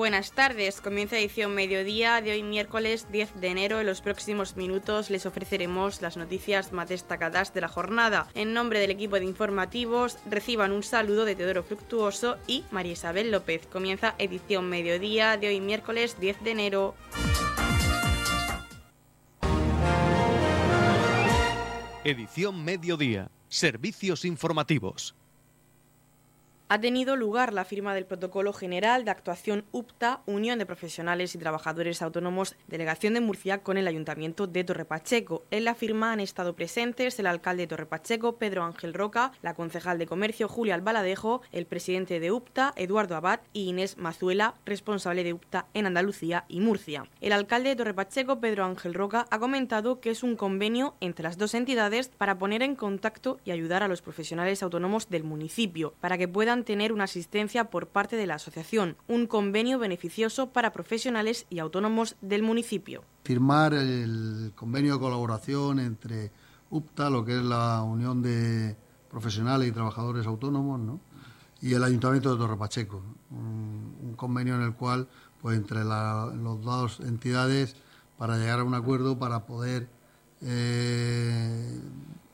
Buenas tardes, comienza edición mediodía de hoy miércoles 10 de enero. En los próximos minutos les ofreceremos las noticias más destacadas de la jornada. En nombre del equipo de informativos, reciban un saludo de Teodoro Fructuoso y María Isabel López. Comienza edición mediodía de hoy miércoles 10 de enero. Edición mediodía, servicios informativos ha tenido lugar la firma del Protocolo General de Actuación UPTA, Unión de Profesionales y Trabajadores Autónomos, Delegación de Murcia, con el Ayuntamiento de Torrepacheco. En la firma han estado presentes el alcalde de Torrepacheco, Pedro Ángel Roca, la concejal de Comercio, Julia Albaladejo, el presidente de UPTA, Eduardo Abad, y Inés Mazuela, responsable de UPTA en Andalucía y Murcia. El alcalde de Torrepacheco, Pedro Ángel Roca, ha comentado que es un convenio entre las dos entidades para poner en contacto y ayudar a los profesionales autónomos del municipio, para que puedan tener una asistencia por parte de la asociación, un convenio beneficioso para profesionales y autónomos del municipio. Firmar el convenio de colaboración entre UPTA, lo que es la Unión de Profesionales y Trabajadores Autónomos, ¿no? y el Ayuntamiento de Torre Pacheco, un, convenio en el cual, pues entre las dos entidades, para llegar a un acuerdo, para poder eh,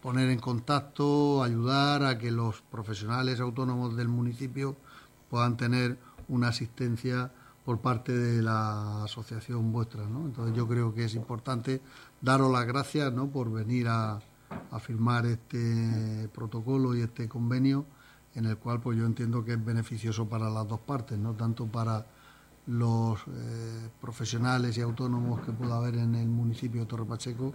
poner en contacto, ayudar a que los profesionales autónomos del municipio puedan tener una asistencia por parte de la asociación vuestra. Entonces yo creo que es importante daros las gracias ¿no? por venir a, firmar este protocolo y este convenio en el cual pues yo entiendo que es beneficioso para las dos partes, no tanto para los eh, profesionales y autónomos que pueda haber en el municipio de Torre Pacheco,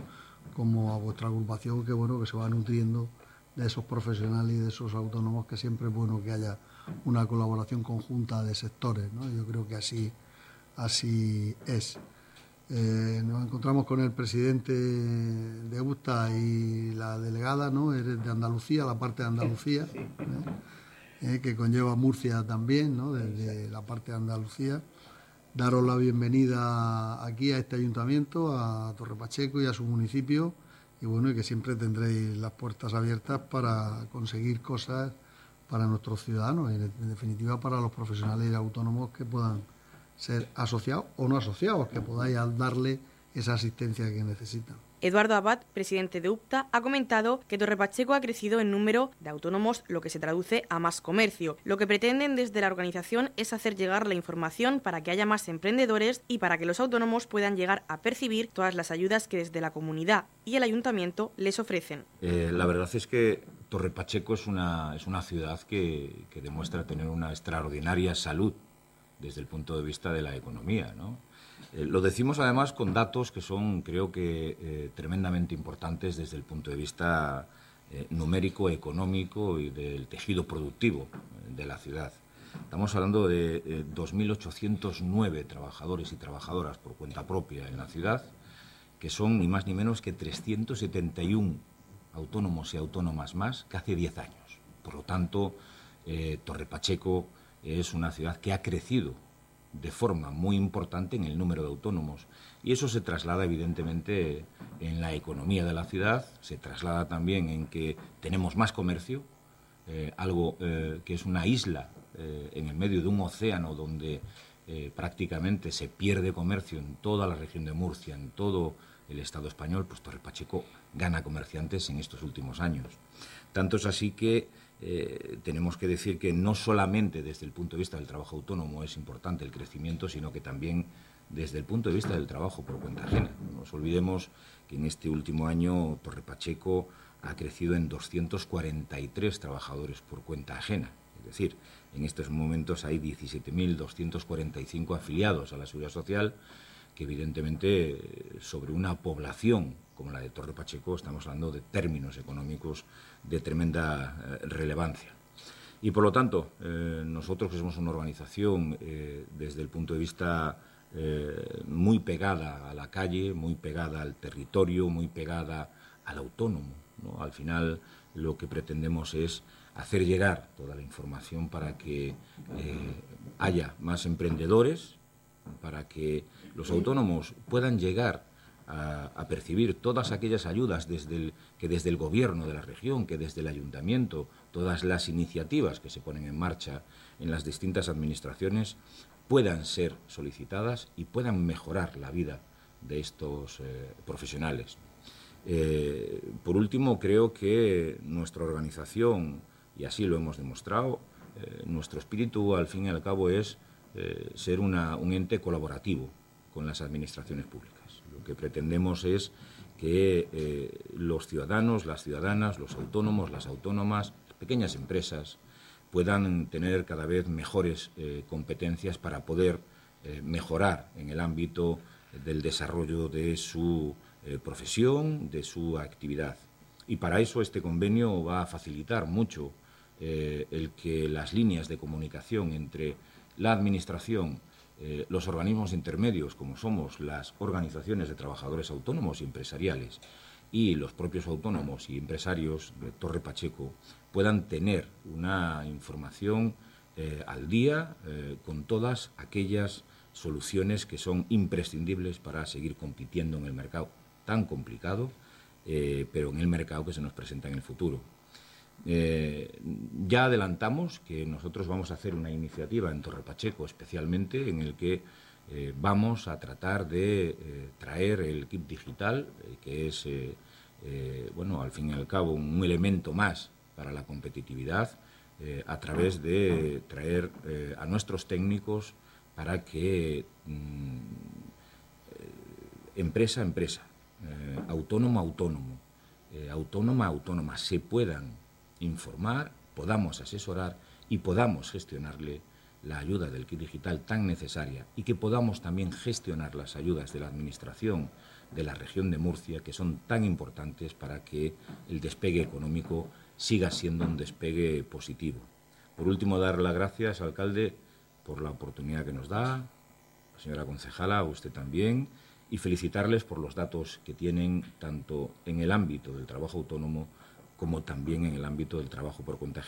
como a vuestra agrupación que bueno que se va nutriendo de esos profesionales y de esos autónomos que siempre es bueno que haya una colaboración conjunta de sectores ¿no? yo creo que así así es. Eh, nos encontramos con el presidente de USTA y la delegada no eres de Andalucía la parte de Andalucía ¿eh? Eh, que conlleva Murcia también no desde la parte de Andalucía daros la bienvenida aquí a este ayuntamiento, a Torre Pacheco y a su municipio, y bueno, y que siempre tendréis las puertas abiertas para conseguir cosas para nuestros ciudadanos, y en definitiva para los profesionales autónomos que puedan ser asociados o no asociados, que podáis darle esa asistencia que necesitan. Eduardo Abad, presidente de UPTA, ha comentado que Torre Pacheco ha crecido en número de autónomos, lo que se traduce a más comercio. Lo que pretenden desde la organización es hacer llegar la información para que haya más emprendedores y para que los autónomos puedan llegar a percibir todas las ayudas que desde la comunidad y el ayuntamiento les ofrecen. Eh, la verdad es que Torre Pacheco es una, es una ciudad que, que demuestra tener una extraordinaria salud desde el punto de vista de la economía, ¿no? Eh, lo decimos además con datos que son, creo que, eh, tremendamente importantes desde el punto de vista eh, numérico, económico y del tejido productivo de la ciudad. Estamos hablando de 2.809 trabajadores y trabajadoras por cuenta propia en la ciudad, que son ni más ni menos que 371 autónomos y autónomas más que hace 10 años. Por lo tanto, Torre Pacheco es una ciudad que ha crecido de forma muy importante en el número de autónomos. Y eso se traslada evidentemente en la economía de la ciudad, se traslada también en que tenemos más comercio, eh, algo eh, que es una isla eh, en el medio de un océano donde prácticamente se pierde comercio en toda la región de Murcia, en todo el Estado español, pues Torre Pacheco gana comerciantes en estos últimos años. Tanto es así que eh, tenemos que decir que no solamente desde el punto de vista del trabajo autónomo es importante el crecimiento, sino que también desde el punto de vista del trabajo por cuenta ajena. No nos olvidemos que en este último año Torre Pacheco ha crecido en 243 trabajadores por cuenta ajena. Es decir, en estos momentos hay 17.245 afiliados a la Seguridad Social, que evidentemente sobre una población como la de Torre Pacheco estamos hablando de términos económicos de tremenda eh, relevancia. Y por lo tanto, eh, nosotros que somos una organización eh, desde el punto de vista muy pegada a la calle, muy pegada al territorio, muy pegada al autónomo. Al final lo que pretendemos es hacer llegar toda la información para que haya más emprendedores, para que los autónomos puedan llegar a, percibir todas aquellas ayudas desde que desde el gobierno de la región, que desde el ayuntamiento, todas las iniciativas que se ponen en marcha en las distintas administraciones puedan ser solicitadas y puedan mejorar la vida de estos eh, profesionales. Eh, por último, creo que nuestra organización, y así lo hemos demostrado, eh, nuestro espíritu al fin y al cabo es ser un ente colaborativo con las administraciones públicas. Lo que pretendemos es que los ciudadanos, las ciudadanas, los autónomos, las autónomas, pequeñas empresas, puedan tener cada vez mejores competencias para poder mejorar en el ámbito del desarrollo de su eh, profesión, de su actividad. Y para eso este convenio va a facilitar mucho eh, el que las líneas de comunicación entre la Administración, eh, los organismos intermedios, como somos las organizaciones de trabajadores autónomos y empresariales, y los propios autónomos y empresarios de Torre Pacheco puedan tener una información al día con todas aquellas soluciones que son imprescindibles para seguir compitiendo en el mercado tan complicado, eh, pero en el mercado que se nos presenta en el futuro. Eh, ya adelantamos que nosotros vamos a hacer una iniciativa en Torre Pacheco especialmente en el que eh, vamos a tratar de traer el kit digital, que es, bueno, al fin y al cabo un elemento más para la competitividad, a través de traer a nuestros técnicos para que mm, empresa a empresa, eh, autónomo a autónomo, eh, autónoma a autónoma, se puedan informar, podamos asesorar y podamos gestionarle la ayuda del kit digital tan necesaria y que podamos también gestionar las ayudas de la Administración de la región de Murcia, que son tan importantes para que el despegue económico siga siendo un despegue positivo. Por último, dar las gracias, alcalde, por la oportunidad que nos da, señora concejala, a usted también, y felicitarles por los datos que tienen tanto en el ámbito del trabajo autónomo como también en el ámbito del trabajo por cuenta.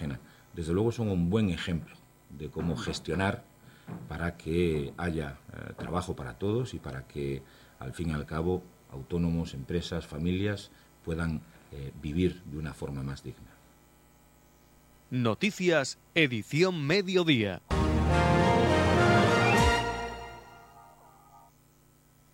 Desde luego son un buen ejemplo de cómo gestionar para que haya eh, trabajo para todos y para que, al fin y al cabo, autónomos, empresas, familias puedan eh, vivir de una forma más digna. Noticias, edición mediodía.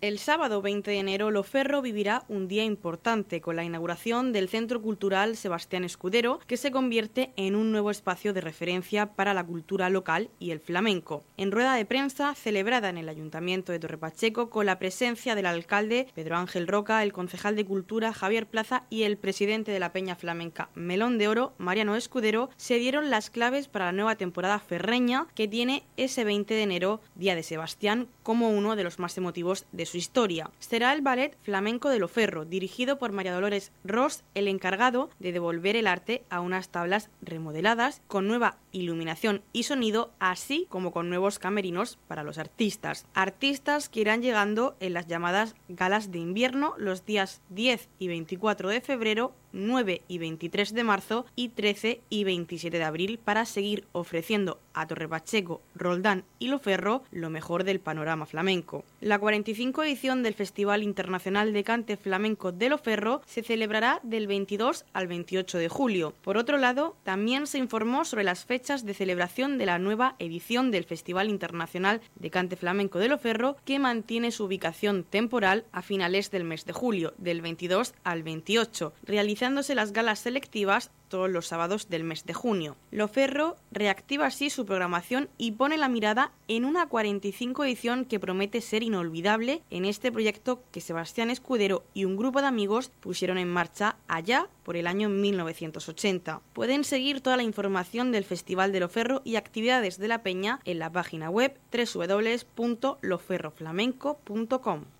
El sábado 20 de enero, Loferro vivirá un día importante con la inauguración del Centro Cultural Sebastián Escudero, que se convierte en un nuevo espacio de referencia para la cultura local y el flamenco. En rueda de prensa celebrada en el Ayuntamiento de Torrepacheco con la presencia del alcalde Pedro Ángel Roca, el concejal de Cultura Javier Plaza y el presidente de la Peña Flamenca Melón de Oro, Mariano Escudero, se dieron las claves para la nueva temporada ferreña que tiene ese 20 de enero, Día de Sebastián, como uno de los más emotivos de su historia. Será el ballet flamenco de Loferro, dirigido por María Dolores Ross, el encargado de devolver el arte a unas tablas remodeladas con nueva iluminación y sonido, así como con nuevos camerinos para los artistas. Artistas que irán llegando en las llamadas galas de invierno los días 10 y 24 de febrero 9 y 23 de marzo y 13 y 27 de abril para seguir ofreciendo a Torre Pacheco, Roldán y Loferro lo mejor del panorama flamenco. La 45 edición del Festival Internacional de Cante Flamenco de Loferro se celebrará del 22 al 28 de julio. Por otro lado, también se informó sobre las fechas de celebración de la nueva edición del Festival Internacional de Cante Flamenco de Loferro que mantiene su ubicación temporal a finales del mes de julio, del 22 al 28, las galas selectivas todos los sábados del mes de junio. Loferro reactiva así su programación y pone la mirada en una 45 edición que promete ser inolvidable en este proyecto que Sebastián Escudero y un grupo de amigos pusieron en marcha allá por el año 1980. Pueden seguir toda la información del Festival de Loferro y actividades de la Peña en la página web www.loferroflamenco.com.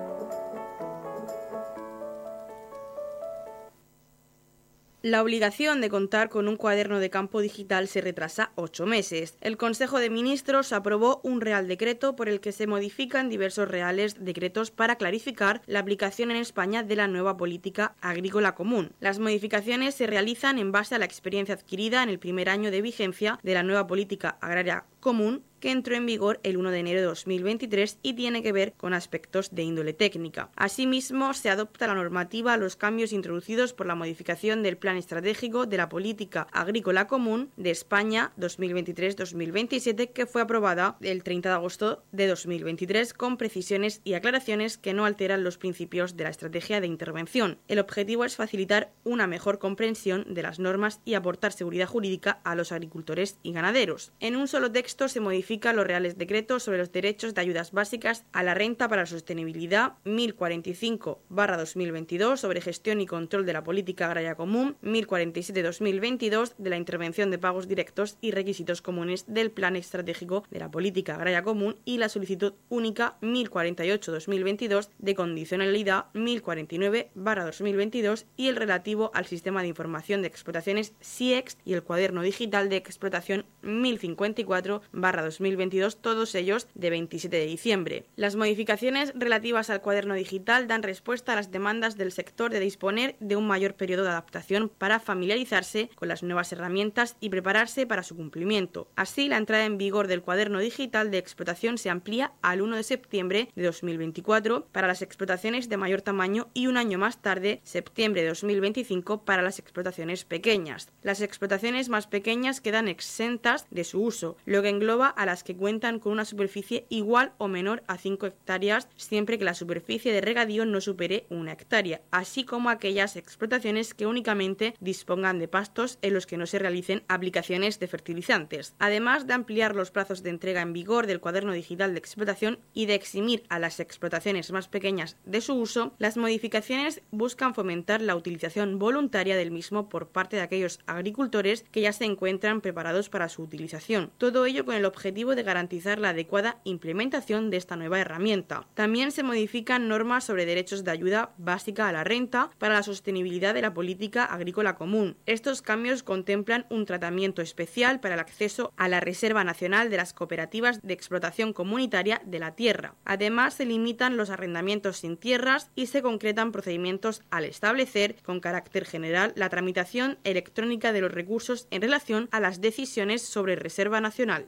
La obligación de contar con un cuaderno de campo digital se retrasa ocho meses. El Consejo de Ministros aprobó un Real Decreto por el que se modifican diversos reales decretos para clarificar la aplicación en España de la nueva política agrícola común. Las modificaciones se realizan en base a la experiencia adquirida en el primer año de vigencia de la nueva política agraria común que entró en vigor el 1 de enero de 2023 y tiene que ver con aspectos de índole técnica. Asimismo, se adopta la normativa a los cambios introducidos por la modificación del Plan Estratégico de la Política Agrícola Común de España 2023-2027 que fue aprobada el 30 de agosto de 2023 con precisiones y aclaraciones que no alteran los principios de la estrategia de intervención. El objetivo es facilitar una mejor comprensión de las normas y aportar seguridad jurídica a los agricultores y ganaderos. En un solo texto se modifica los reales decretos sobre los derechos de ayudas básicas a la renta para la sostenibilidad 1045-2022 sobre gestión y control de la política agraria común 1047-2022 de la intervención de pagos directos y requisitos comunes del plan estratégico de la política agraria común y la solicitud única 1048-2022 de condicionalidad 1049-2022 y el relativo al sistema de información de explotaciones SIEX y el cuaderno digital de explotación 1054-2022 2022, todos ellos de 27 de diciembre. Las modificaciones relativas al cuaderno digital dan respuesta a las demandas del sector de disponer de un mayor periodo de adaptación para familiarizarse con las nuevas herramientas y prepararse para su cumplimiento. Así, la entrada en vigor del cuaderno digital de explotación se amplía al 1 de septiembre de 2024 para las explotaciones de mayor tamaño y un año más tarde, septiembre de 2025, para las explotaciones pequeñas. Las explotaciones más pequeñas quedan exentas de su uso, lo que engloba a las que cuentan con una superficie igual o menor a 5 hectáreas siempre que la superficie de regadío no supere una hectárea, así como aquellas explotaciones que únicamente dispongan de pastos en los que no se realicen aplicaciones de fertilizantes. Además de ampliar los plazos de entrega en vigor del cuaderno digital de explotación y de eximir a las explotaciones más pequeñas de su uso, las modificaciones buscan fomentar la utilización voluntaria del mismo por parte de aquellos agricultores que ya se encuentran preparados para su utilización. Todo ello con el objetivo de garantizar la adecuada implementación de esta nueva herramienta. También se modifican normas sobre derechos de ayuda básica a la renta para la sostenibilidad de la política agrícola común. Estos cambios contemplan un tratamiento especial para el acceso a la Reserva Nacional de las Cooperativas de Explotación Comunitaria de la Tierra. Además, se limitan los arrendamientos sin tierras y se concretan procedimientos al establecer, con carácter general, la tramitación electrónica de los recursos en relación a las decisiones sobre Reserva Nacional.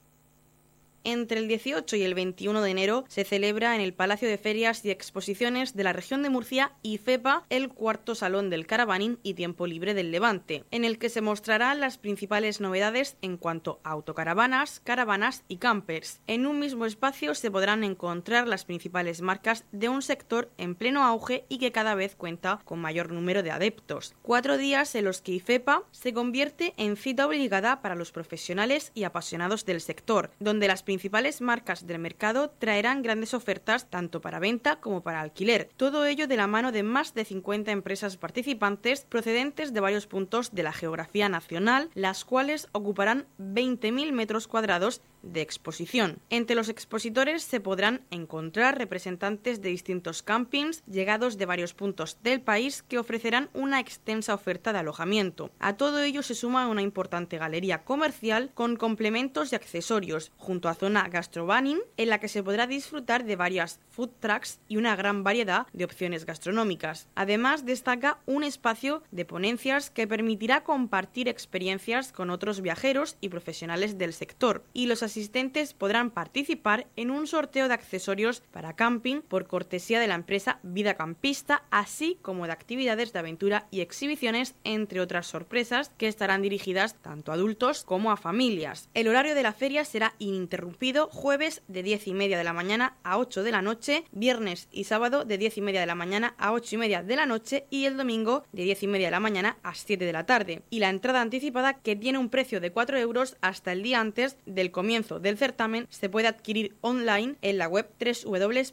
Entre el 18 y el 21 de enero se celebra en el Palacio de Ferias y Exposiciones de la región de Murcia y FEPA el cuarto Salón del Caravaning y Tiempo Libre del Levante, en el que se mostrarán las principales novedades en cuanto a autocaravanas, caravanas y campers. En un mismo espacio se podrán encontrar las principales marcas de un sector en pleno auge y que cada vez cuenta con mayor número de adeptos. Cuatro días en los que IFEPA se convierte en cita obligada para los profesionales y apasionados del sector, donde las principales marcas del mercado traerán grandes ofertas tanto para venta como para alquiler. Todo ello de la mano de más de 50 empresas participantes procedentes de varios puntos de la geografía nacional, las cuales ocuparán 20.000 metros cuadrados de exposición. Entre los expositores se podrán encontrar representantes de distintos campings llegados de varios puntos del país que ofrecerán una extensa oferta de alojamiento. A todo ello se suma una importante galería comercial con complementos y accesorios, junto a zona gastrobanning en la que se podrá disfrutar de varias food trucks y una gran variedad de opciones gastronómicas. Además destaca un espacio de ponencias que permitirá compartir experiencias con otros viajeros y profesionales del sector y los asistentes podrán participar en un sorteo de accesorios para camping por cortesía de la empresa Vida Campista, así como de actividades de aventura y exhibiciones, entre otras sorpresas que estarán dirigidas tanto a adultos como a familias. El horario de la feria será ininterrumpido jueves de 10 y media de la mañana a 8 de la noche, viernes y sábado de 10 y media de la mañana a 8 y media de la noche y el domingo de 10 y media de la mañana a 7 de la tarde. Y la entrada anticipada que tiene un precio de 4 euros hasta el día antes del comienzo comienzo del certamen se puede adquirir online en la web www.ifepa.es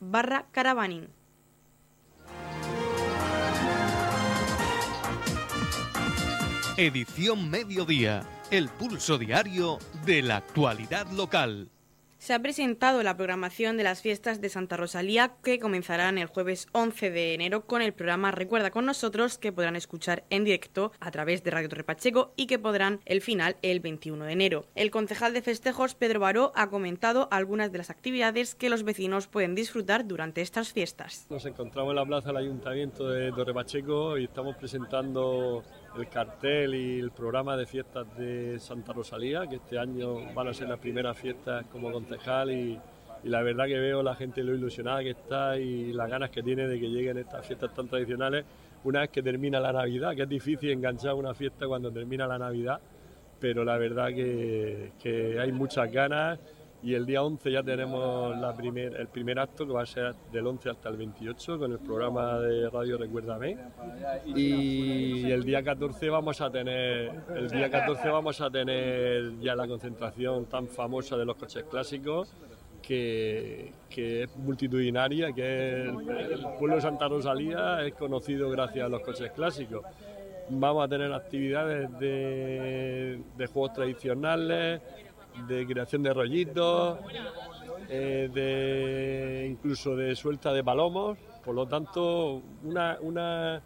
barra caravaning. Edición Mediodía, el pulso diario de la actualidad local se ha presentado la programación de las fiestas de Santa Rosalía que comenzarán el jueves 11 de enero con el programa Recuerda con nosotros que podrán escuchar en directo a través de Radio Torre Pacheco y que podrán el final el 21 de enero. El concejal de festejos Pedro Baró ha comentado algunas de las actividades que los vecinos pueden disfrutar durante estas fiestas. Nos encontramos en la plaza del Ayuntamiento de Torre Pacheco y estamos presentando el cartel y el programa de fiestas de Santa Rosalía, que este año van a ser las primeras fiestas como concejal y, la verdad que veo la gente lo ilusionada que está y las ganas que tiene de que lleguen estas fiestas tan tradicionales. Una vez que termina la Navidad, que es difícil enganchar una fiesta cuando termina la Navidad, pero la verdad que, que hay muchas ganas y el día 11 ya tenemos la primer, el primer acto que va a ser del 11 hasta el 28 con el programa de Radio Recuérdame y el día 14 vamos a tener el día 14 vamos a tener ya la concentración tan famosa de los coches clásicos que, que es multitudinaria, que el, pueblo de Santa Rosalía es conocido gracias a los coches clásicos. Vamos a tener actividades de, de juegos tradicionales, de creación de rollitos, eh, de incluso de suelta de palomos. Por lo tanto, una, una,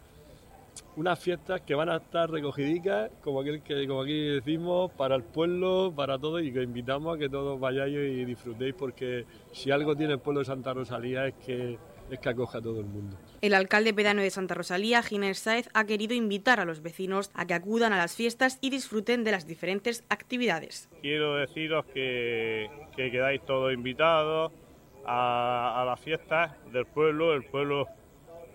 unas fiestas que van a estar recogidicas, como, aquel que, como aquí decimos, para el pueblo, para todos, y que invitamos a que todos vayáis y disfrutéis, porque si algo tiene el pueblo de Santa Rosalía es que es que acoja a todo el mundo. El alcalde pedano de Santa Rosalía, Ginés Saez, ha querido invitar a los vecinos a que acudan a las fiestas y disfruten de las diferentes actividades. Quiero deciros que, quedáis todos invitados a, las fiestas del pueblo. El pueblo,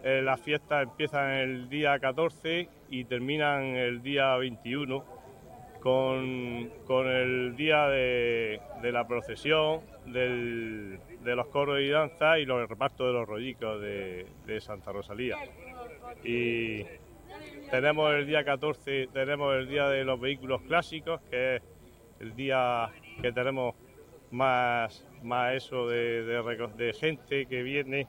eh, las fiestas empiezan el día 14 y terminan el día 21 con, el día de, la procesión, de los coros y danzas y los repartos de los rollicos de, Santa Rosalía. Y tenemos el día 14, tenemos el día de los vehículos clásicos, que es el día que tenemos más, más eso de, de gente que viene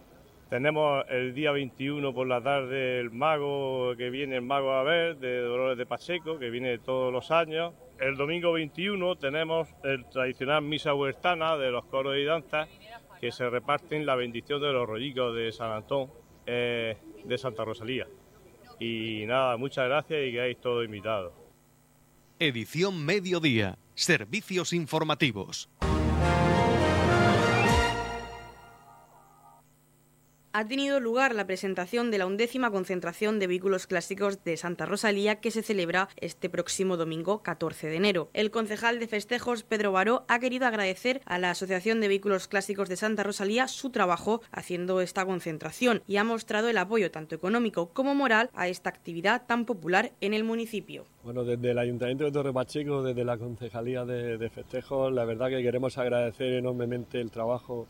tenemos el día 21 por la tarde el mago que viene, el mago a ver, de Dolores de Pacheco, que viene todos los años. El domingo 21 tenemos el tradicional misa huertana de los coros y danzas que se reparten la bendición de los rollicos de San Antón eh, de Santa Rosalía. Y nada, muchas gracias y quedáis todos invitados. Edición Mediodía. Servicios informativos. Ha tenido lugar la presentación de la undécima concentración de vehículos clásicos de Santa Rosalía que se celebra este próximo domingo 14 de enero. El concejal de festejos Pedro Baró ha querido agradecer a la Asociación de Vehículos Clásicos de Santa Rosalía su trabajo haciendo esta concentración y ha mostrado el apoyo tanto económico como moral a esta actividad tan popular en el municipio. Bueno, desde el Ayuntamiento de Torre Pacheco, desde la Concejalía de, de Festejos, la verdad que queremos agradecer enormemente el trabajo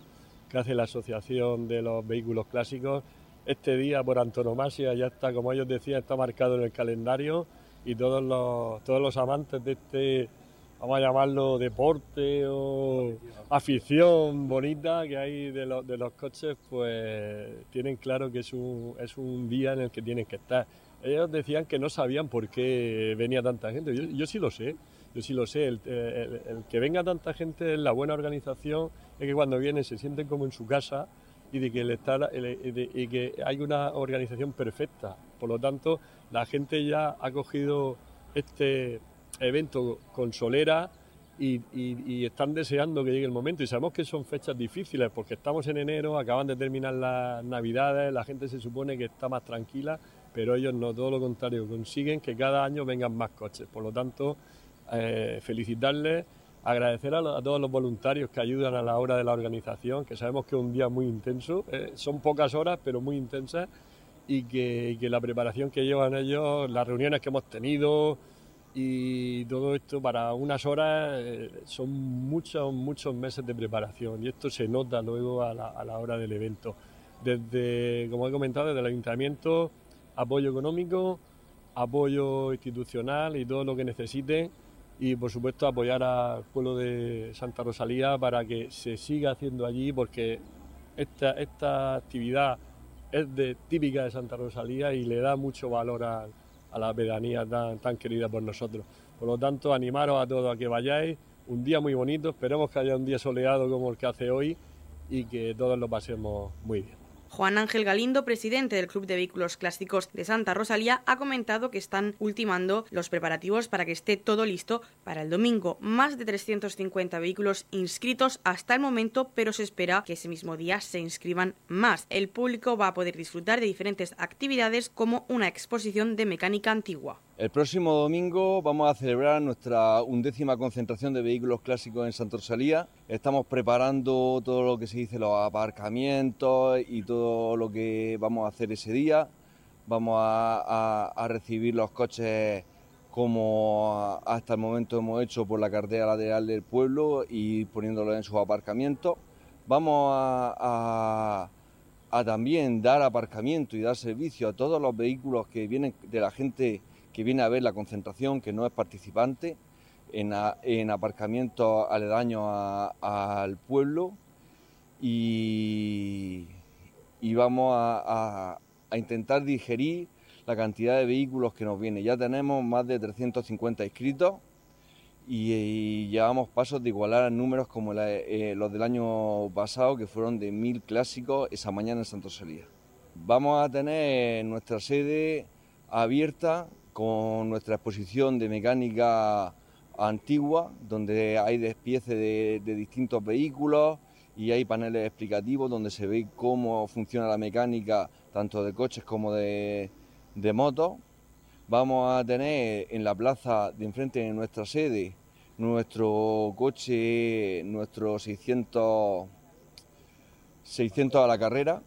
que hace la Asociación de los Vehículos Clásicos. Este día, por antonomasia, ya está, como ellos decían, está marcado en el calendario y todos los, todos los amantes de este, vamos a llamarlo deporte o afición bonita que hay de, los, de los coches, pues tienen claro que es un, es un día en el que tienen que estar. Ellos decían que no sabían por qué venía tanta gente. Yo, yo sí lo sé. Yo sí lo sé, el, que venga tanta gente es la buena organización, es que cuando viene se sienten como en su casa y de que, está, y que hay una organización perfecta. Por lo tanto, la gente ya ha cogido este evento con solera y, están deseando que llegue el momento. Y sabemos que son fechas difíciles porque estamos en enero, acaban de terminar las navidades, la gente se supone que está más tranquila, pero ellos no, todo lo contrario, consiguen que cada año vengan más coches. Por lo tanto, eh, felicitarles, agradecer a, todos los voluntarios que ayudan a la hora de la organización, que sabemos que es un día muy intenso, eh, son pocas horas pero muy intensas y que, la preparación que llevan ellos, las reuniones que hemos tenido y todo esto para unas horas eh, son muchos, muchos meses de preparación y esto se nota luego a la, a la hora del evento. Desde, como he comentado, desde el ayuntamiento, apoyo económico, apoyo institucional y todo lo que necesiten y por supuesto apoyar al pueblo de Santa Rosalía para que se siga haciendo allí porque esta, esta actividad es de, típica de Santa Rosalía y le da mucho valor a, la pedanía tan, tan querida por nosotros. Por lo tanto, animaros a todos a que vayáis. Un día muy bonito, esperemos que haya un día soleado como el que hace hoy y que todos lo pasemos muy bien. Juan Ángel Galindo, presidente del Club de Vehículos Clásicos de Santa Rosalía, ha comentado que están ultimando los preparativos para que esté todo listo para el domingo. Más de 350 vehículos inscritos hasta el momento, pero se espera que ese mismo día se inscriban más. El público va a poder disfrutar de diferentes actividades como una exposición de mecánica antigua. El próximo domingo vamos a celebrar nuestra undécima concentración de vehículos clásicos en Santa Rosalía. Estamos preparando todo lo que se dice los aparcamientos y todo lo que vamos a hacer ese día. Vamos a, recibir los coches como hasta el momento hemos hecho por la cartera lateral del pueblo y poniéndolos en sus aparcamientos. Vamos a también dar aparcamiento y dar servicio a todos los vehículos que vienen de la gente que viene a ver la concentración, que no es participante, en, en aparcamientos aledaños al pueblo y, vamos a, intentar digerir la cantidad de vehículos que nos viene. Ya tenemos más de 350 inscritos y, llevamos pasos de igualar números como eh, los del año pasado, que fueron de mil clásicos esa mañana en Santo Solía. Vamos a tener nuestra sede abierta con nuestra exposición de mecánica antigua, donde hay despiece de, distintos vehículos y hay paneles explicativos donde se ve cómo funciona la mecánica tanto de coches como de, motos. Vamos a tener en la plaza de enfrente de nuestra sede nuestro coche, nuestro 600, 600 a la carrera,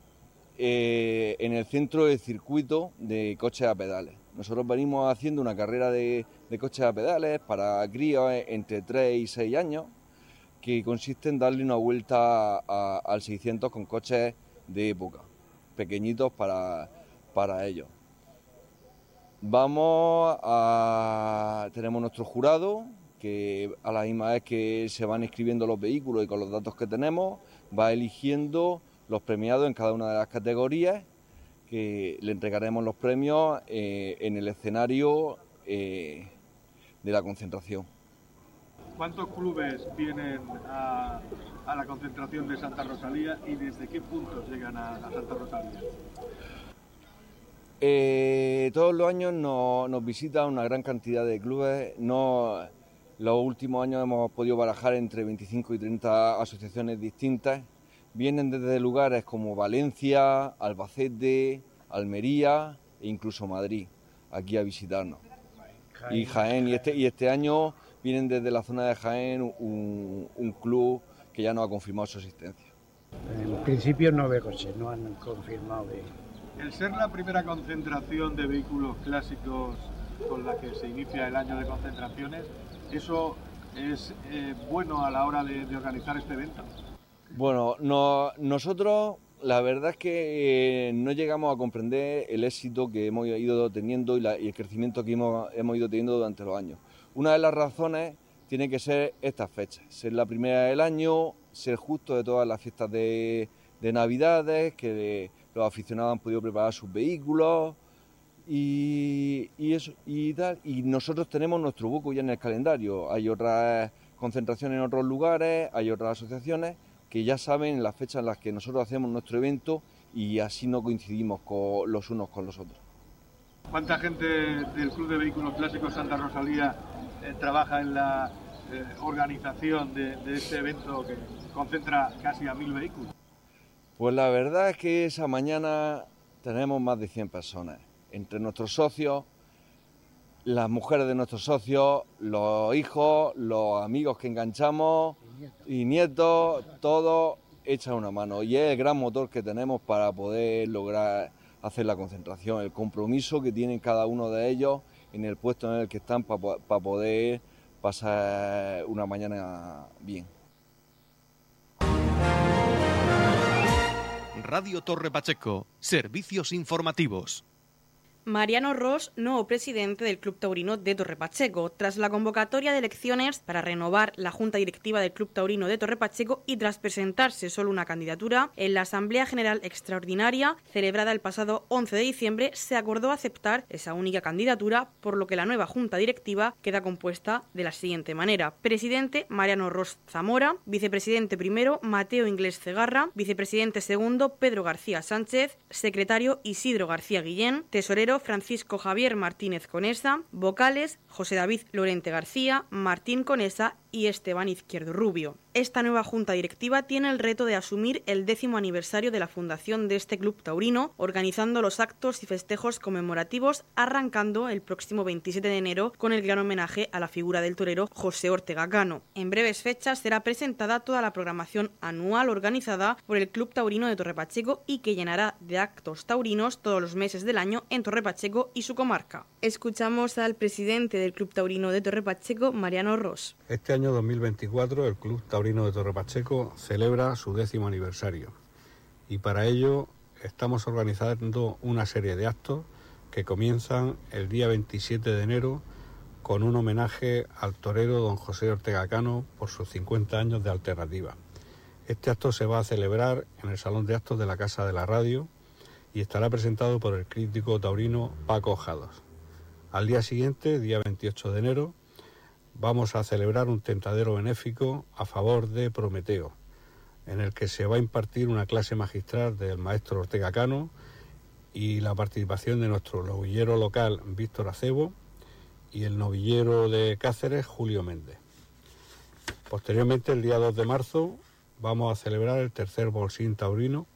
eh, en el centro del circuito de coches a pedales. Nosotros venimos haciendo una carrera de, coches a pedales para críos entre 3 y 6 años, que consiste en darle una vuelta al 600 con coches de época, pequeñitos para, para ellos. Vamos a. Tenemos nuestro jurado, que a la misma vez que se van escribiendo los vehículos y con los datos que tenemos, va eligiendo los premiados en cada una de las categorías que le entregaremos los premios eh, en el escenario eh, de la concentración. ¿Cuántos clubes vienen a, la concentración de Santa Rosalía y desde qué puntos llegan a, Santa Rosalía? Eh, todos los años nos, nos visita una gran cantidad de clubes. No, los últimos años hemos podido barajar entre 25 y 30 asociaciones distintas Vienen desde lugares como Valencia, Albacete, Almería e incluso Madrid, aquí a visitarnos. y Jaén, y este, y este año vienen desde la zona de Jaén un, club que ya no ha confirmado su existencia. En principio no veo coches, no han confirmado. El ser la primera concentración de vehículos clásicos con la que se inicia el año de concentraciones, ¿eso es eh, bueno a la hora de organizar este evento? Bueno, nosotros la verdad es que eh, no llegamos a comprender el éxito que hemos ido teniendo y, el crecimiento que hemos, ido teniendo durante los años. Una de las razones tiene que ser estas fechas, ser la primera del año, ser justo de todas las fiestas de, Navidades, que los aficionados han podido preparar sus vehículos y, eso, y, tal. y nosotros tenemos nuestro buco ya en el calendario. Hay otras concentraciones en otros lugares, hay otras asociaciones que ya saben las fechas en las que nosotros hacemos nuestro evento y así no coincidimos con los unos con los otros. ¿Cuánta gente del Club de Vehículos Clásicos Santa Rosalía eh, trabaja en la eh, organización de, este evento que concentra casi a mil vehículos? Pues la verdad es que esa mañana tenemos más de 100 personas, entre nuestros socios, las mujeres de nuestros socios, los hijos, los amigos que enganchamos y nietos, todo echa una mano. Y es el gran motor que tenemos para poder lograr hacer la concentración, el compromiso que tienen cada uno de ellos en el puesto en el que están para poder pasar una mañana bien. Radio Torre Pacheco, servicios informativos. Mariano Ross, nuevo presidente del Club Taurino de Torre Pacheco, tras la convocatoria de elecciones para renovar la Junta Directiva del Club Taurino de Torre Pacheco y tras presentarse solo una candidatura, en la Asamblea General Extraordinaria, celebrada el pasado 11 de diciembre, se acordó aceptar esa única candidatura, por lo que la nueva Junta Directiva queda compuesta de la siguiente manera. Presidente Mariano Ross Zamora, vicepresidente primero Mateo Inglés Cegarra, vicepresidente segundo Pedro García Sánchez, secretario Isidro García Guillén, tesorero Francisco Javier Martínez Conesa, vocales José David Lorente García, Martín Conesa y Esteban Izquierdo Rubio. Esta nueva junta directiva tiene el reto de asumir el décimo aniversario de la fundación de este club taurino, organizando los actos y festejos conmemorativos, arrancando el próximo 27 de enero con el gran homenaje a la figura del torero José Ortega Cano. En breves fechas será presentada toda la programación anual organizada por el Club Taurino de Torre Pacheco y que llenará de actos taurinos todos los meses del año en Torre Pacheco y su comarca. Escuchamos al presidente del Club Taurino de Torre Pacheco, Mariano Ross. Este año 2024 el Club Taurino de Torre Pacheco celebra su décimo aniversario y para ello estamos organizando una serie de actos que comienzan el día 27 de enero con un homenaje al torero don José Ortega Cano por sus 50 años de alternativa. Este acto se va a celebrar en el Salón de Actos de la Casa de la Radio y estará presentado por el crítico taurino Paco Jados. Al día siguiente, día 28 de enero, vamos a celebrar un tentadero benéfico a favor de Prometeo, en el que se va a impartir una clase magistral del maestro Ortega Cano y la participación de nuestro novillero local Víctor Acebo y el novillero de Cáceres Julio Méndez. Posteriormente, el día 2 de marzo, vamos a celebrar el tercer bolsín taurino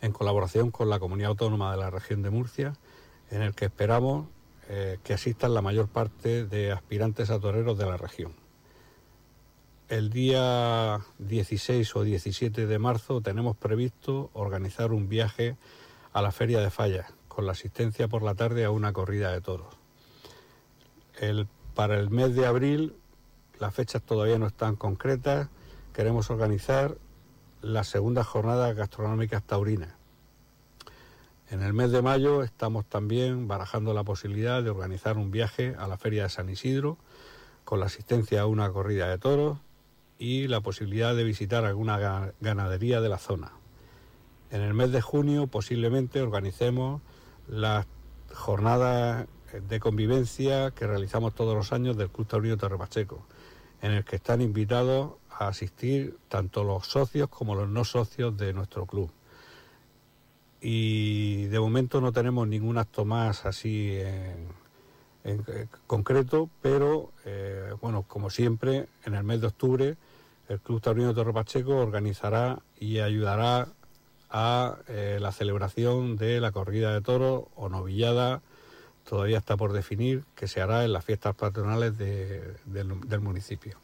en colaboración con la Comunidad Autónoma de la Región de Murcia, en el que esperamos eh, que asistan la mayor parte de aspirantes a toreros de la región. El día 16 o 17 de marzo tenemos previsto organizar un viaje a la Feria de Fallas, con la asistencia por la tarde a una corrida de toros. para el mes de abril, las fechas todavía no están concretas, queremos organizar las segundas jornadas gastronómicas taurinas en el mes de mayo estamos también barajando la posibilidad de organizar un viaje a la Feria de San Isidro con la asistencia a una corrida de toros y la posibilidad de visitar alguna ganadería de la zona. En el mes de junio posiblemente organicemos las jornadas de convivencia que realizamos todos los años del Club Taurino Torre Pacheco, en el que están invitados a asistir tanto los socios como los no socios de nuestro club y de momento no tenemos ningún acto más así en, concreto, pero eh, bueno, como siempre, en el mes de octubre el Club Taurino Torre Pacheco organizará y ayudará a eh, la celebración de la corrida de toros o novillada, todavía está por definir, que se hará en las fiestas patronales del municipio.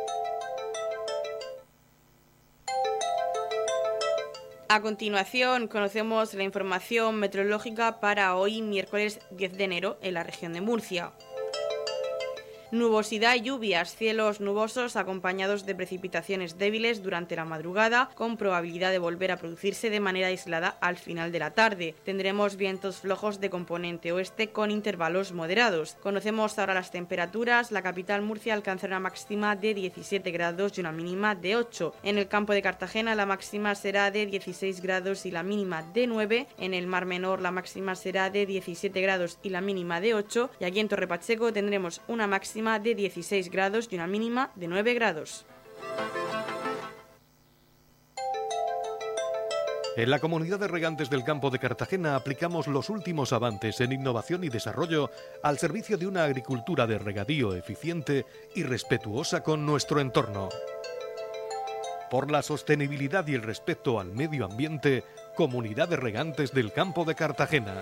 A continuación, conocemos la información meteorológica para hoy, miércoles 10 de enero, en la región de Murcia. Nubosidad y lluvias, cielos nubosos acompañados de precipitaciones débiles durante la madrugada, con probabilidad de volver a producirse de manera aislada al final de la tarde. Tendremos vientos flojos de componente oeste con intervalos moderados. Conocemos ahora las temperaturas. La capital Murcia alcanzará una máxima de 17 grados y una mínima de 8. En el campo de Cartagena la máxima será de 16 grados y la mínima de 9. En el Mar Menor la máxima será de 17 grados y la mínima de 8. Y aquí en Torre Pacheco tendremos una máxima de 16 grados y una mínima de 9 grados. En la comunidad de regantes del campo de Cartagena aplicamos los últimos avances en innovación y desarrollo al servicio de una agricultura de regadío eficiente y respetuosa con nuestro entorno. Por la sostenibilidad y el respeto al medio ambiente, Comunidad de Regantes del Campo de Cartagena.